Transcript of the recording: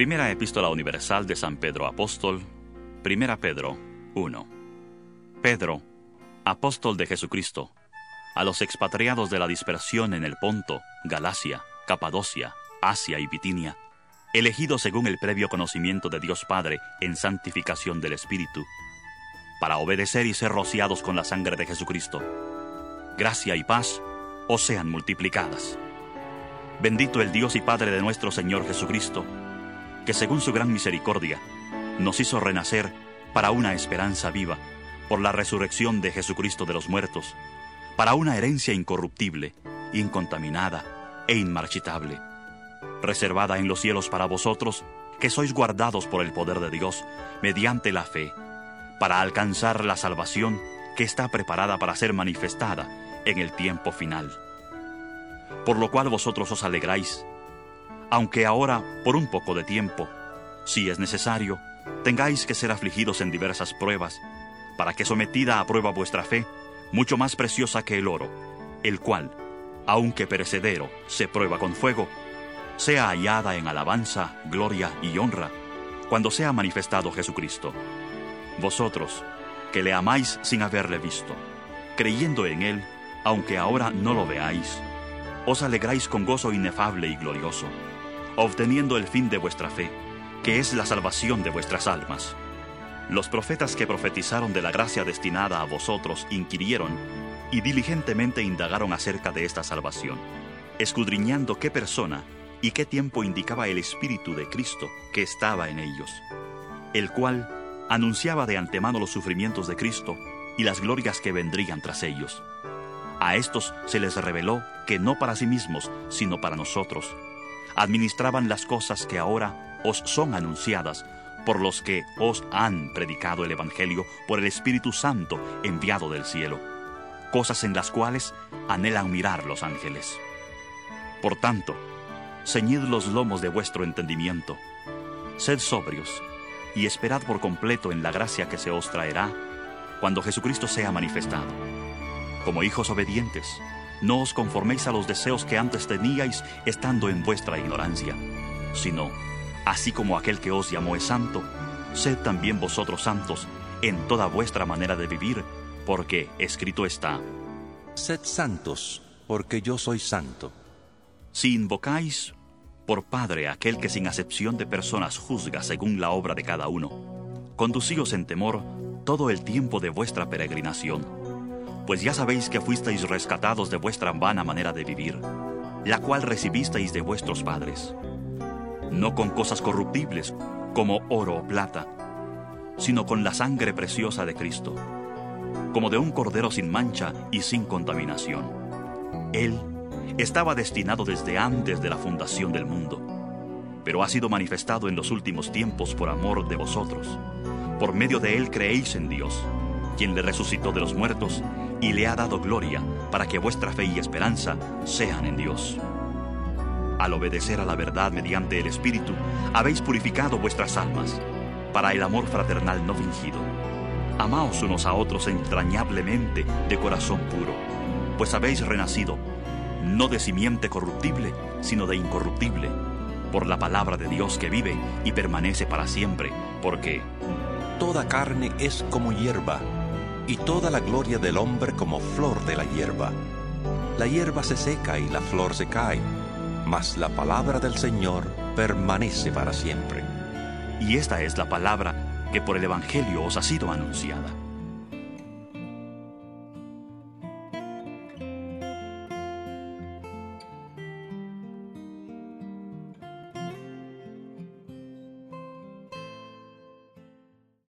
Primera Epístola Universal de San Pedro Apóstol, Primera Pedro 1. Pedro, apóstol de Jesucristo, a los expatriados de la dispersión en el Ponto, Galacia, Capadocia, Asia y Bitinia, elegidos según el previo conocimiento de Dios Padre en santificación del Espíritu, para obedecer y ser rociados con la sangre de Jesucristo. Gracia y paz os sean multiplicadas. Bendito el Dios y Padre de nuestro Señor Jesucristo, que según su gran misericordia nos hizo renacer para una esperanza viva por la resurrección de Jesucristo de los muertos, para una herencia incorruptible, incontaminada e inmarchitable, reservada en los cielos para vosotros, que sois guardados por el poder de Dios mediante la fe, para alcanzar la salvación que está preparada para ser manifestada en el tiempo final. Por lo cual vosotros os alegráis, aunque ahora, por un poco de tiempo, si es necesario, tengáis que ser afligidos en diversas pruebas, para que sometida a prueba vuestra fe, mucho más preciosa que el oro, el cual, aunque perecedero, se prueba con fuego, sea hallada en alabanza, gloria y honra, cuando sea manifestado Jesucristo. Vosotros, que le amáis sin haberle visto, creyendo en él, aunque ahora no lo veáis, os alegráis con gozo inefable y glorioso obteniendo el fin de vuestra fe, que es la salvación de vuestras almas. Los profetas que profetizaron de la gracia destinada a vosotros inquirieron y diligentemente indagaron acerca de esta salvación, escudriñando qué persona y qué tiempo indicaba el Espíritu de Cristo que estaba en ellos, el cual anunciaba de antemano los sufrimientos de Cristo y las glorias que vendrían tras ellos. A estos se les reveló que no para sí mismos, sino para nosotros, administraban las cosas que ahora os son anunciadas por los que os han predicado el Evangelio por el Espíritu Santo enviado del cielo, cosas en las cuales anhelan mirar los ángeles. Por tanto, ceñid los lomos de vuestro entendimiento, sed sobrios y esperad por completo en la gracia que se os traerá cuando Jesucristo sea manifestado. Como hijos obedientes, no os conforméis a los deseos que antes teníais estando en vuestra ignorancia, sino, así como aquel que os llamó es santo, sed también vosotros santos en toda vuestra manera de vivir, porque escrito está, Sed santos, porque yo soy santo. Si invocáis por Padre aquel que sin acepción de personas juzga según la obra de cada uno, conducíos en temor todo el tiempo de vuestra peregrinación pues ya sabéis que fuisteis rescatados de vuestra vana manera de vivir, la cual recibisteis de vuestros padres, no con cosas corruptibles como oro o plata, sino con la sangre preciosa de Cristo, como de un cordero sin mancha y sin contaminación. Él estaba destinado desde antes de la fundación del mundo, pero ha sido manifestado en los últimos tiempos por amor de vosotros. Por medio de él creéis en Dios, quien le resucitó de los muertos y le ha dado gloria para que vuestra fe y esperanza sean en Dios. Al obedecer a la verdad mediante el Espíritu, habéis purificado vuestras almas para el amor fraternal no fingido. Amaos unos a otros entrañablemente de corazón puro, pues habéis renacido, no de simiente corruptible, sino de incorruptible, por la palabra de Dios que vive y permanece para siempre, porque toda carne es como hierba y toda la gloria del hombre como flor de la hierba. La hierba se seca y la flor se cae, mas la palabra del Señor permanece para siempre. Y esta es la palabra que por el Evangelio os ha sido anunciada